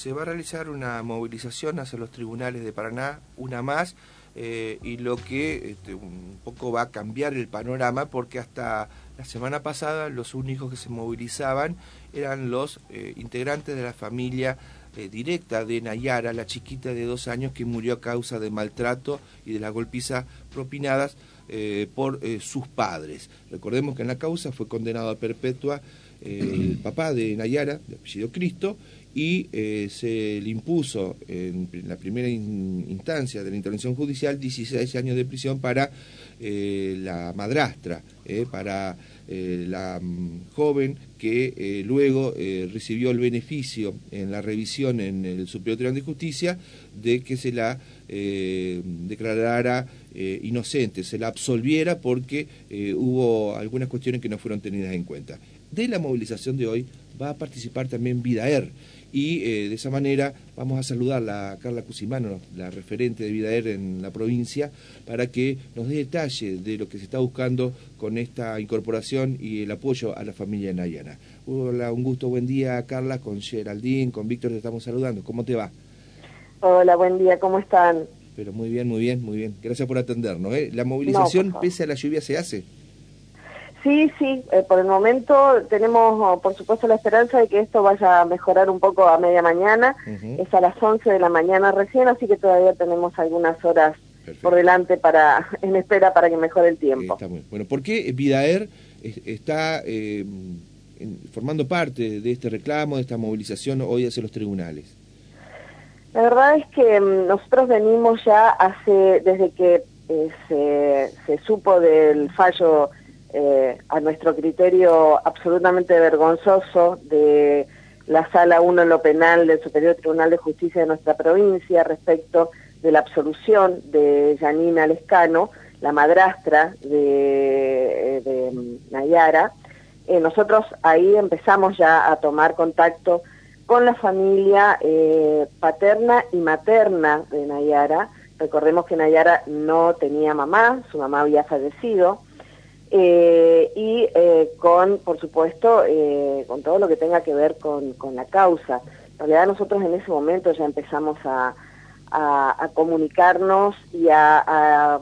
se va a realizar una movilización hacia los tribunales de Paraná, una más, eh, y lo que este, un poco va a cambiar el panorama porque hasta la semana pasada los únicos que se movilizaban eran los eh, integrantes de la familia eh, directa de Nayara, la chiquita de dos años que murió a causa de maltrato y de las golpizas propinadas por sus padres. Recordemos que en la causa fue condenado a perpetua el papá de Nayara, de apellido Cristo, y eh, se le impuso en, la primera instancia de la intervención judicial 16 años de prisión para eh, la madrastra, eh, para la mm, joven que luego recibió el beneficio en la revisión en el Superior Tribunal de Justicia de que se la declarara inocente, se la absolviera porque hubo algunas cuestiones que no fueron tenidas en cuenta. De la movilización de hoy va a participar también Vidaer y eh, de esa manera vamos a saludar a Carla Cusimano, la referente de Vidaer en la provincia, para que nos dé detalle de lo que se está buscando con esta incorporación y el apoyo a la familia Nayana. Hola, un gusto, buen día Carla, con Geraldine, con Víctor te estamos saludando. ¿Cómo te va? Hola, buen día, ¿cómo están? Pero muy bien, muy bien, muy bien. Gracias por atendernos. ¿eh? ¿La movilización, pese a la lluvia, se hace? Sí, sí, eh, por el momento tenemos, oh, por supuesto, la esperanza de que esto vaya a mejorar un poco a media mañana. Es a las 11 de la mañana recién, así que todavía tenemos algunas horas por delante para en espera para que mejore el tiempo. Está muy bueno. ¿Por qué Vidaer está eh, formando parte de este reclamo, de esta movilización hoy hacia los tribunales? La verdad es que mm, nosotros venimos ya hace, desde que eh, se, se supo del fallo eh, a nuestro criterio absolutamente vergonzoso de la Sala 1 en lo penal del Superior Tribunal de Justicia de nuestra provincia respecto de la absolución de Janina Lescano, la madrastra de, eh, Nayara. Eh, nosotros ahí empezamos ya a tomar contacto con la familia paterna y materna de Nayara. Recordemos que Nayara no tenía mamá, su mamá había fallecido. Eh, y eh, con, por supuesto, eh, con todo lo que tenga que ver con, con, la causa. En realidad nosotros en ese momento ya empezamos a, a, comunicarnos y a,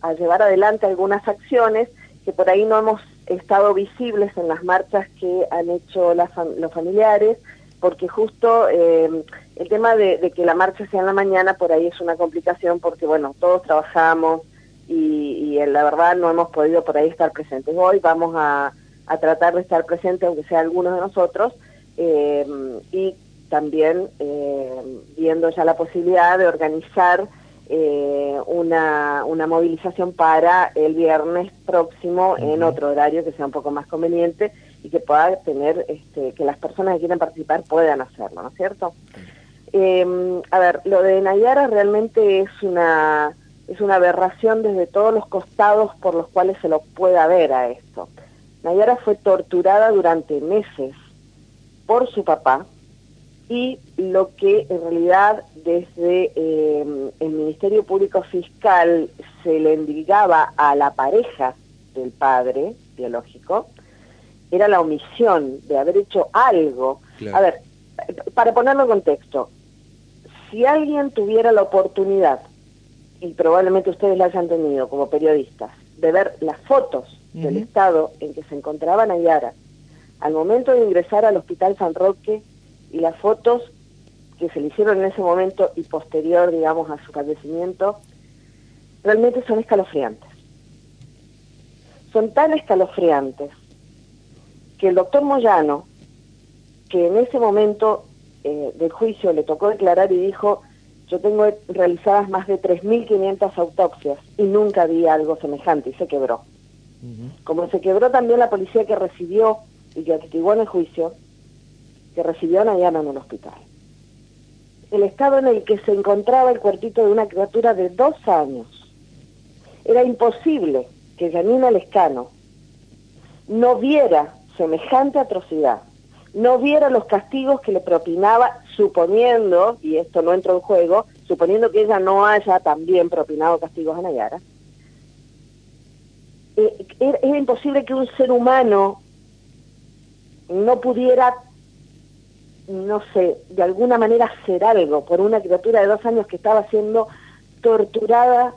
a, llevar adelante algunas acciones que por ahí no hemos estado visibles en las marchas que han hecho las, los familiares, porque justo el tema de que la marcha sea en la mañana por ahí es una complicación porque, bueno, todos trabajamos, y, y, la verdad no hemos podido por ahí estar presentes. Hoy vamos a, a tratar de estar presentes, aunque sea algunos de nosotros, eh, y también eh, viendo ya la posibilidad de organizar eh, una, una movilización para el viernes próximo en otro horario que sea un poco más conveniente y que pueda tener, este, que las personas que quieran participar puedan hacerlo, ¿no es cierto? a ver, lo de Nayara realmente es una es una aberración desde todos los costados por los cuales se lo pueda ver a esto. Nayara fue torturada durante meses por su papá y lo que en realidad desde eh, el Ministerio Público Fiscal se le indicaba a la pareja del padre biológico era la omisión de haber hecho algo. A ver, para ponerlo en contexto, si alguien tuviera la oportunidad y probablemente ustedes la hayan tenido como periodistas, de ver las fotos del estado en que se encontraba Nayara al momento de ingresar al Hospital San Roque y las fotos que se le hicieron en ese momento y posterior, digamos, a su fallecimiento, realmente son escalofriantes. Son tan escalofriantes que el doctor Moyano, que en ese momento eh, del juicio le tocó declarar y dijo, yo tengo realizadas más de 3.500 autopsias y nunca vi algo semejante y se quebró. Como se quebró también la policía que recibió y que atestiguó en el juicio, que recibió a Nayana en el hospital. El estado en el que se encontraba el cuartito de una criatura de dos años. Era imposible que Janina Lescano no viera semejante atrocidad no viera los castigos que le propinaba, suponiendo, y esto no entró en juego, suponiendo que ella no haya también propinado castigos a Nayara, eh, era, imposible que un ser humano no pudiera no sé, de alguna manera hacer algo por una criatura de dos años que estaba siendo torturada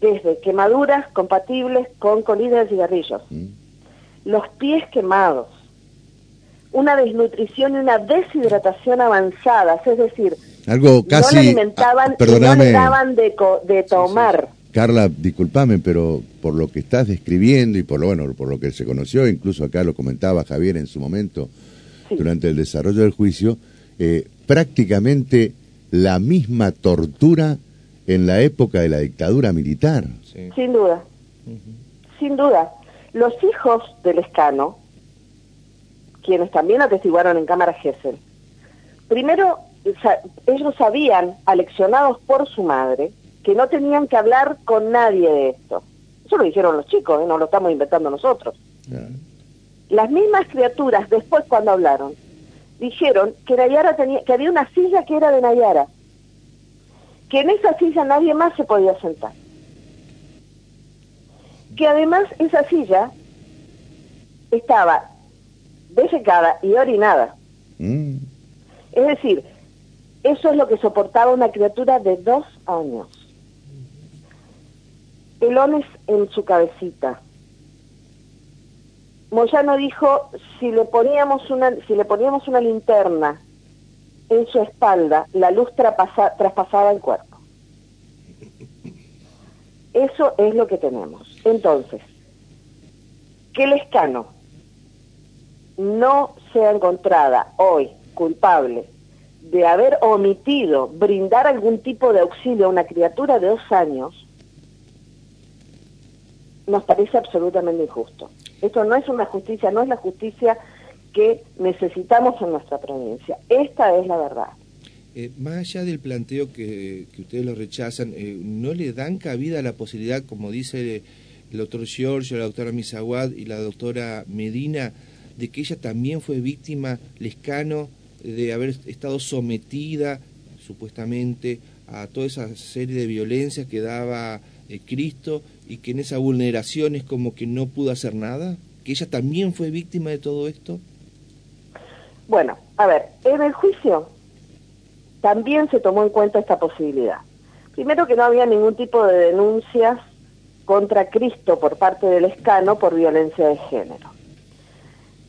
desde quemaduras compatibles con colillas de cigarrillos, mm. los pies quemados, una desnutrición y una deshidratación avanzadas, es decir, algo casi no le alimentaban y no le daban de, de tomar. Carla, discúlpame, pero por lo que estás describiendo y por lo bueno, por lo que se conoció, incluso acá lo comentaba Javier en su momento, durante el desarrollo del juicio, eh, prácticamente la misma tortura en la época de la dictadura militar. Sin duda, sin duda. Los hijos del escano, quienes también atestiguaron en cámara Gesell, primero ellos sabían, aleccionados por su madre, que no tenían que hablar con nadie de esto. Eso lo dijeron los chicos, ¿eh? no lo estamos inventando nosotros. Las mismas criaturas, después cuando hablaron, dijeron que Nayara tenía, que había una silla que era de Nayara, que en esa silla nadie más se podía sentar. Que además esa silla estaba desecada y orinada. Mm. Es decir, eso es lo que soportaba una criatura de dos años. Pelones en su cabecita. Moyano dijo, si le poníamos una, si le poníamos una linterna en su espalda, la luz traspasaba el cuerpo. Eso es lo que tenemos. Entonces, que el escano no sea encontrada hoy culpable de haber omitido brindar algún tipo de auxilio a una criatura de dos años, nos parece absolutamente injusto. Esto no es una justicia, no es la justicia que necesitamos en nuestra provincia. Esta es la verdad. Eh, más allá del planteo que, ustedes lo rechazan, eh, ¿no le dan cabida a la posibilidad, como dice el doctor Giorgio, la doctora Misawad y la doctora Medina, de que ella también fue víctima, lescano, de haber estado sometida supuestamente a toda esa serie de violencias que daba eh, Cristo y que en esa vulneración es como que no pudo hacer nada? ¿Que ella también fue víctima de todo esto? Bueno, a ver, en el juicio también se tomó en cuenta esta posibilidad. Primero que no había ningún tipo de denuncias contra Cristo por parte del escano por violencia de género.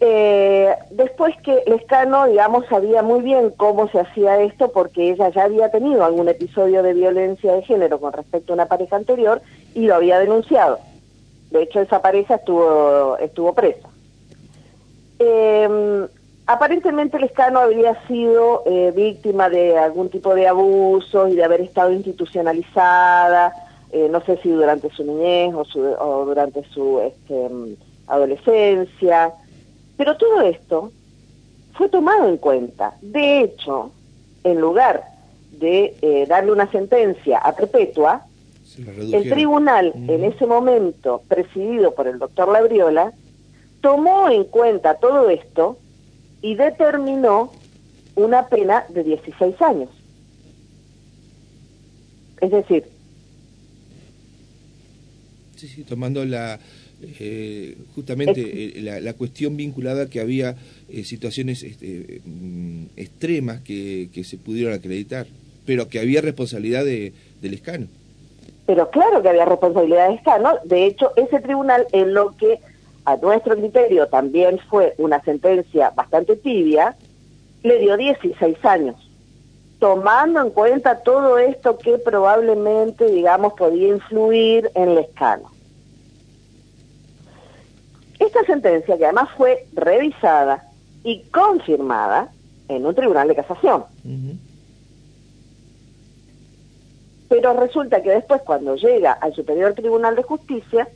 Eh, después que Lescano, digamos, sabía muy bien cómo se hacía esto porque ella ya había tenido algún episodio de violencia de género con respecto a una pareja anterior y lo había denunciado. De hecho, esa pareja estuvo, estuvo presa. Eh, aparentemente Lescano había sido eh, víctima de algún tipo de abuso y de haber estado institucionalizada, eh, no sé si durante su niñez o, o durante su este, adolescencia. Pero todo esto fue tomado en cuenta. De hecho, en lugar de eh, darle una sentencia a perpetua, el tribunal en ese momento, presidido por el doctor Labriola, tomó en cuenta todo esto y determinó una pena de 16 años. Es decir... Sí, sí, tomando la, eh, justamente eh, la, cuestión vinculada que había eh, situaciones este, mm, extremas que, se pudieron acreditar, pero que había responsabilidad de, del escano. Pero claro que había responsabilidad del escano. De hecho, ese tribunal en lo que a nuestro criterio también fue una sentencia bastante tibia, le dio 16 años, tomando en cuenta todo esto que probablemente, digamos, podía influir en el escano. Esta sentencia, que además fue revisada y confirmada en un tribunal de casación. Pero resulta que después, cuando llega al Superior Tribunal de Justicia,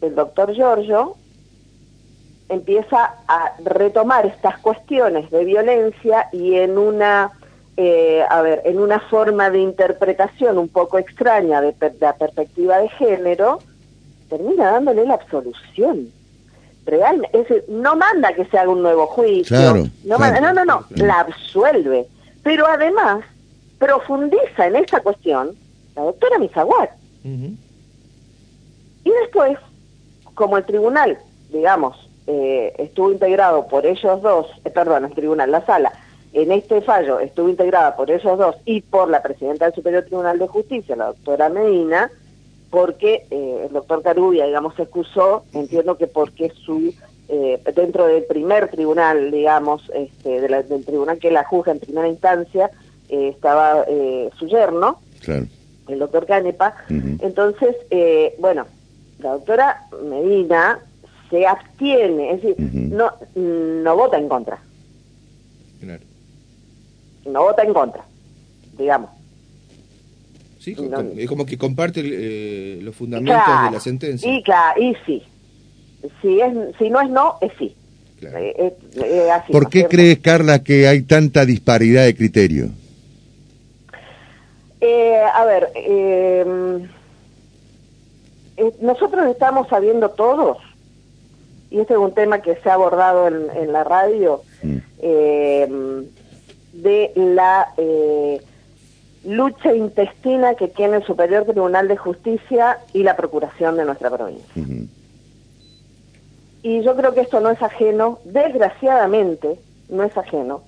el doctor Giorgio empieza a retomar estas cuestiones de violencia y en una, eh, a ver, en una forma de interpretación un poco extraña de, de la perspectiva de género, termina dándole la absolución. Realmente, es no manda que se haga un nuevo juicio, no, no, no, no, la absuelve. Pero además profundiza en esa cuestión la doctora Misaguar. Y después, como el tribunal, digamos, eh, estuvo integrado por ellos dos, eh, perdón, el tribunal, la sala, en este fallo estuvo integrada por ellos dos y por la presidenta del Superior Tribunal de Justicia, la doctora Medina, porque eh, el doctor Carubia, digamos, se excusó, entiendo que porque su, dentro del primer tribunal, digamos, este, del tribunal que la juzga en primera instancia, estaba su yerno, el doctor Canepa, entonces, bueno, la doctora Medina se abstiene, es decir, no, no vota en contra. No vota en contra, digamos. Sí, es como que comparte eh, los fundamentos de la sentencia. Y claro, y sí. Si, es, si no es no, es sí. Eh, ¿Por qué crees, Carla, que hay tanta disparidad de criterio? Eh, a ver, nosotros estamos sabiendo todos y este es un tema que se ha abordado en, la radio, mm. eh, de la eh, lucha intestina que tiene el Superior Tribunal de Justicia y la Procuración de nuestra provincia. Y yo creo que esto no es ajeno, desgraciadamente, no es ajeno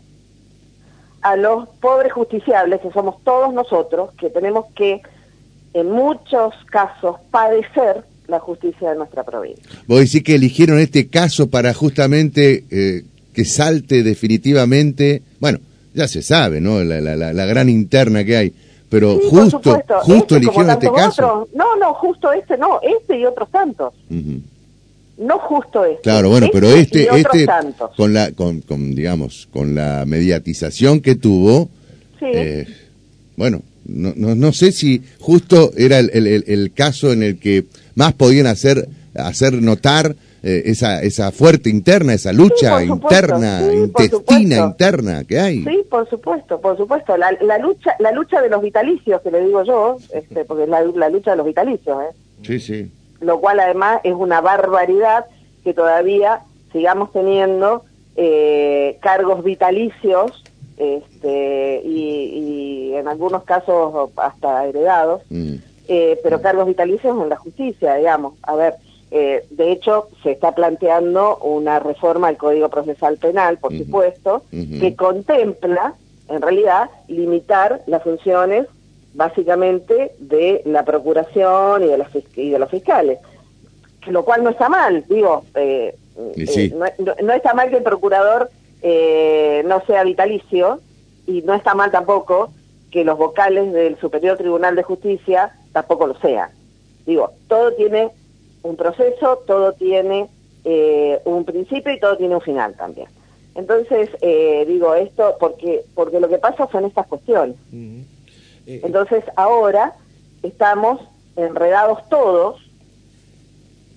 a los pobres justiciables, que somos todos nosotros, que tenemos que, en muchos casos, padecer la justicia de nuestra provincia. Vos decís que eligieron este caso para justamente eh, que salte definitivamente, bueno, ya se sabe, ¿no? La, la, gran interna que hay, pero justo, justo este, eligieron este caso. No, no, justo este no, este y otros tantos. No justo este. Claro, bueno, pero este, este, con la, con, con, digamos, con la mediatización que tuvo, eh, bueno, no, no, no, sé si justo era el, el, el, caso en el que más podían hacer, hacer notar eh, esa, esa fuerte interna, esa lucha interna, intestina interna que hay. Sí, por supuesto, por supuesto. La, la, lucha la lucha de los vitalicios, que le digo yo, este, porque es la, la lucha de los vitalicios. ¿eh? Sí, sí. Lo cual además es una barbaridad que todavía sigamos teniendo eh, cargos vitalicios este, y, en algunos casos hasta heredados, mm. eh, pero cargos vitalicios en la justicia, digamos. A ver, eh, de hecho, se está planteando una reforma al Código Procesal Penal, por supuesto, que contempla, en realidad, limitar las funciones básicamente de la procuración y de, los, y de los fiscales, lo cual no está mal, digo, eh, no, está mal que el procurador eh, no sea vitalicio y no está mal tampoco que los vocales del Superior Tribunal de Justicia tampoco lo sean. Digo, todo tiene un proceso, todo tiene eh, un principio y todo tiene un final también. Entonces, eh, digo esto porque, porque lo que pasa son estas cuestiones. Entonces, ahora estamos enredados todos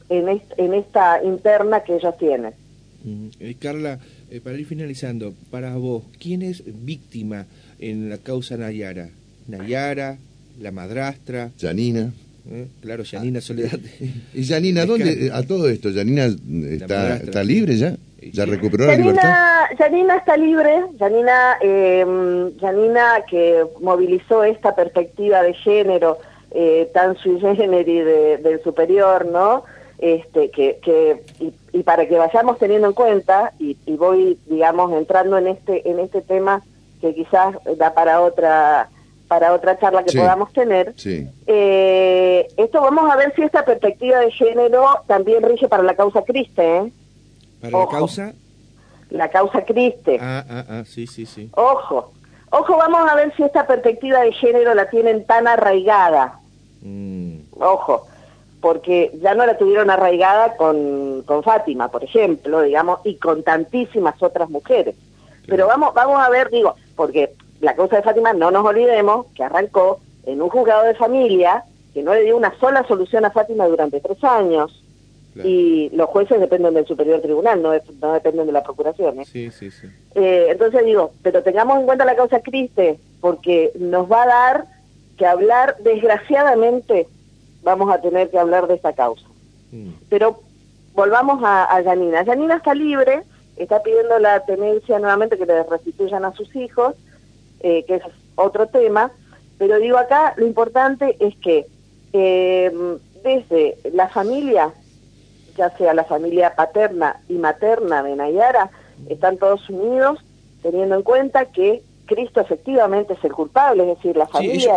en, en esta interna que ellos tienen. Carla, eh, para ir finalizando, para vos, ¿quién es víctima en la causa Nayara? ¿Nayara? ¿La madrastra? Janina. ¿Eh? Claro, Janina Soledad. ¿Y Janina dónde? A todo esto, ¿Janina está, está libre ya? ¿Ya recuperó la libertad? Janina está libre. Janina, eh, Janina que movilizó esta perspectiva de género eh, tan sui generis del superior, ¿no? este, que, que y, para que vayamos teniendo en cuenta, y, voy, digamos, entrando en este, en este tema que quizás da para otra para otra charla que podamos tener, eh, esto vamos a ver si esta perspectiva de género también rige para la causa Criste. ¿eh? ¿Para la causa? La causa Criste. Ah, ah, ah, sí, sí, sí. Ojo, ojo, vamos a ver si esta perspectiva de género la tienen tan arraigada. Mm. Ojo, porque ya no la tuvieron arraigada con, con Fátima, por ejemplo, digamos, y con tantísimas otras mujeres. Pero vamos, vamos a ver, digo, porque la causa de Fátima, no nos olvidemos, que arrancó en un juzgado de familia que no le dio una sola solución a Fátima durante tres años. Y los jueces dependen del superior tribunal, no, no dependen de la procuración. ¿eh? Sí, sí, sí. Eh, entonces digo, pero tengamos en cuenta la causa Criste, porque nos va a dar que hablar, desgraciadamente, vamos a tener que hablar de esta causa. Mm. Pero volvamos a, a Janina. Janina está libre, está pidiendo la tenencia nuevamente que le restituyan a sus hijos, eh, que es otro tema, pero digo acá lo importante es que eh, desde la familia ya sea la familia paterna y materna de Nayara, están todos unidos, teniendo en cuenta que Cristo efectivamente es el culpable, es decir, la familia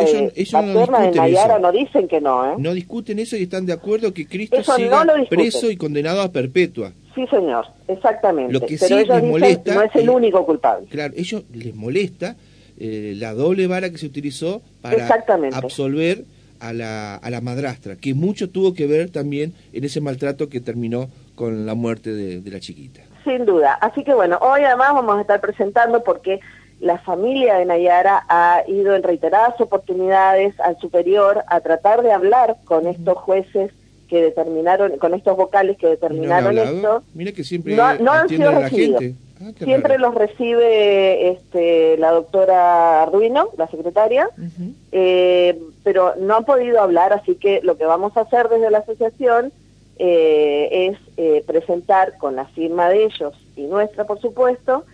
paterna de Nayara no dicen que no. ¿eh? No discuten eso y están de acuerdo que Cristo siga preso y condenado a perpetua. Sí, señor, exactamente. Lo que Pero ellos molesta, no es el único culpable. Claro, ellos les molesta eh, la doble vara que se utilizó para absolver a la, a la madrastra, que mucho tuvo que ver también en ese maltrato que terminó con la muerte de, la chiquita. Sin duda. Así que bueno, hoy además vamos a estar presentando porque la familia de Nayara ha ido en reiteradas oportunidades al superior a tratar de hablar con estos jueces que determinaron, con estos vocales que determinaron esto. Mira que siempre no, han sido la gente. Ah, Siempre los recibe este, la doctora Arduino, la secretaria, eh, pero no han podido hablar, así que lo que vamos a hacer desde la asociación eh, es eh, presentar con la firma de ellos y nuestra, por supuesto,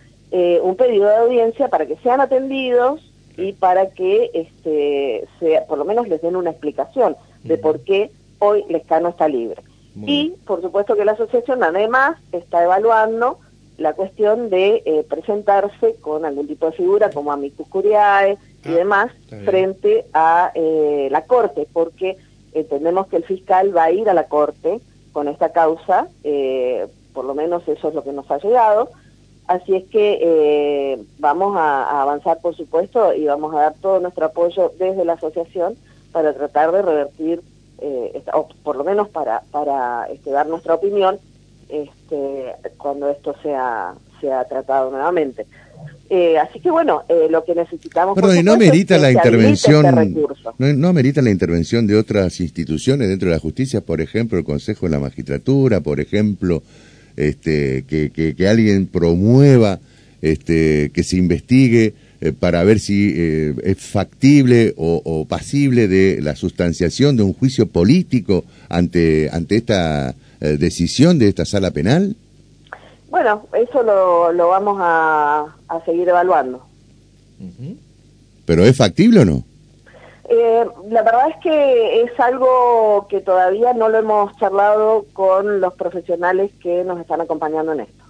un pedido de audiencia para que sean atendidos y para que este, sea, por lo menos les den una explicación de por qué hoy Lescano está libre. y, por supuesto, que la asociación además está evaluando la cuestión de eh, presentarse con algún tipo de figura como amicus curiae y ah, demás frente a eh, la Corte, porque entendemos que el fiscal va a ir a la Corte con esta causa, eh, por lo menos eso es lo que nos ha llegado, así es que vamos a, avanzar por supuesto y vamos a dar todo nuestro apoyo desde la asociación para tratar de revertir, o por lo menos para, para este, dar nuestra opinión este, cuando esto sea, sea tratado nuevamente. Eh, así que bueno, eh, lo que necesitamos. Perdón, y no merita la intervención. Este no, merita la intervención de otras instituciones dentro de la justicia, por ejemplo, el Consejo de la Magistratura, por ejemplo, este, que, que, alguien promueva, este, que se investigue eh, para ver si es factible o, o, pasible de la sustanciación de un juicio político ante ante esta eh, decisión de esta sala penal? Bueno, eso lo, lo vamos a, seguir evaluando. ¿Pero es factible o no? Eh, la verdad es que es algo que todavía no lo hemos charlado con los profesionales que nos están acompañando en esto.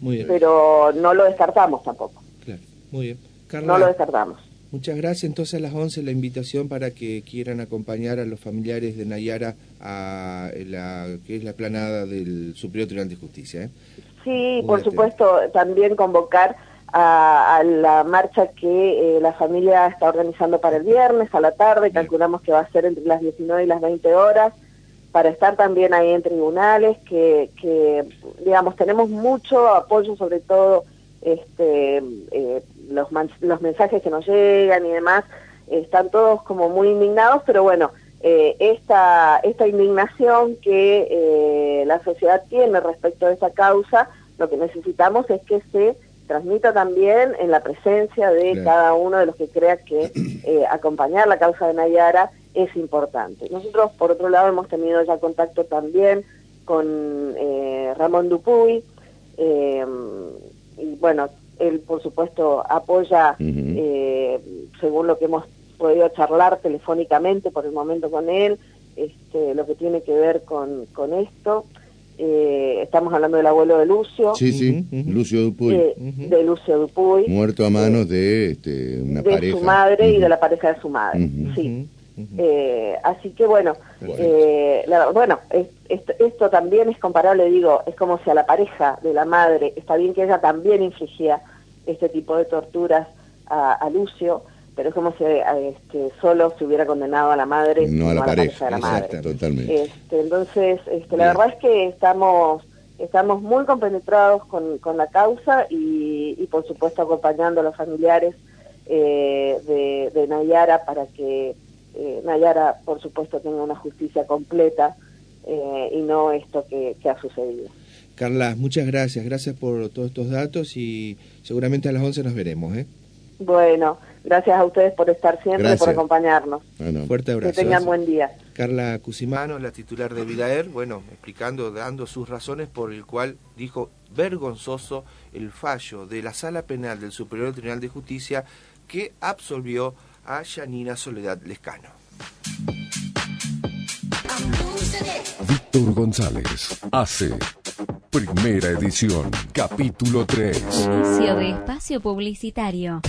Muy bien. Pero no lo descartamos tampoco. Claro, muy bien. no lo descartamos. Muchas gracias. Entonces a las 11 la invitación para que quieran acompañar a los familiares de Nayara a la que es la planada del Superior Tribunal de Justicia. ¿eh? Sí, por supuesto, también convocar a, la marcha que eh, la familia está organizando para el viernes a la tarde, calculamos que va a ser entre las 19 y las 20 horas, para estar también ahí en tribunales, que, que digamos, tenemos mucho apoyo sobre todo este, eh, los, los mensajes que nos llegan y demás, están todos como muy indignados, pero bueno, eh, esta, esta indignación que eh, la sociedad tiene respecto de esa causa, lo que necesitamos es que se transmita también en la presencia de cada uno de los que crea que eh, acompañar la causa de Nayara es importante. Nosotros, por otro lado, hemos tenido ya contacto también con Ramón Dupuy, y bueno, él, por supuesto, apoya, eh, según lo que hemos podido charlar telefónicamente por el momento con él, este, lo que tiene que ver con, con esto. Eh, estamos hablando del abuelo de Lucio. Sí, sí, Lucio Dupuy. de Lucio Dupuy. Muerto a manos de este, una de pareja. De su madre y de la pareja de su madre, sí. Eh, así que bueno, eh, bueno, esto, también es comparable, digo, es como si a la pareja de la madre, está bien que ella también infligía este tipo de torturas a, Lucio, pero es como si este, solo se hubiera condenado a la madre, no, a la, pareja, de la madre. Totalmente. Este, entonces, este, la verdad es que estamos estamos muy compenetrados con, con la causa y, y, por supuesto acompañando a los familiares eh, de, de Nayara para que eh, Nayara, por supuesto, tenga una justicia completa eh, y no esto que, ha sucedido. Carla, muchas gracias, gracias por todos estos datos y seguramente a las 11 nos veremos. ¿eh? Bueno, gracias a ustedes por estar siempre y por acompañarnos. Fuerte abrazo. Que tengan buen día. Carla Cusimano, la titular de Vidaer, bueno, explicando, dando sus razones por el cual dijo vergonzoso el fallo de la Sala Penal del Superior Tribunal de Justicia que absolvió a Yanina Soledad Lescano. Héctor González hace Primera edición, capítulo 3. Inicio de espacio publicitario.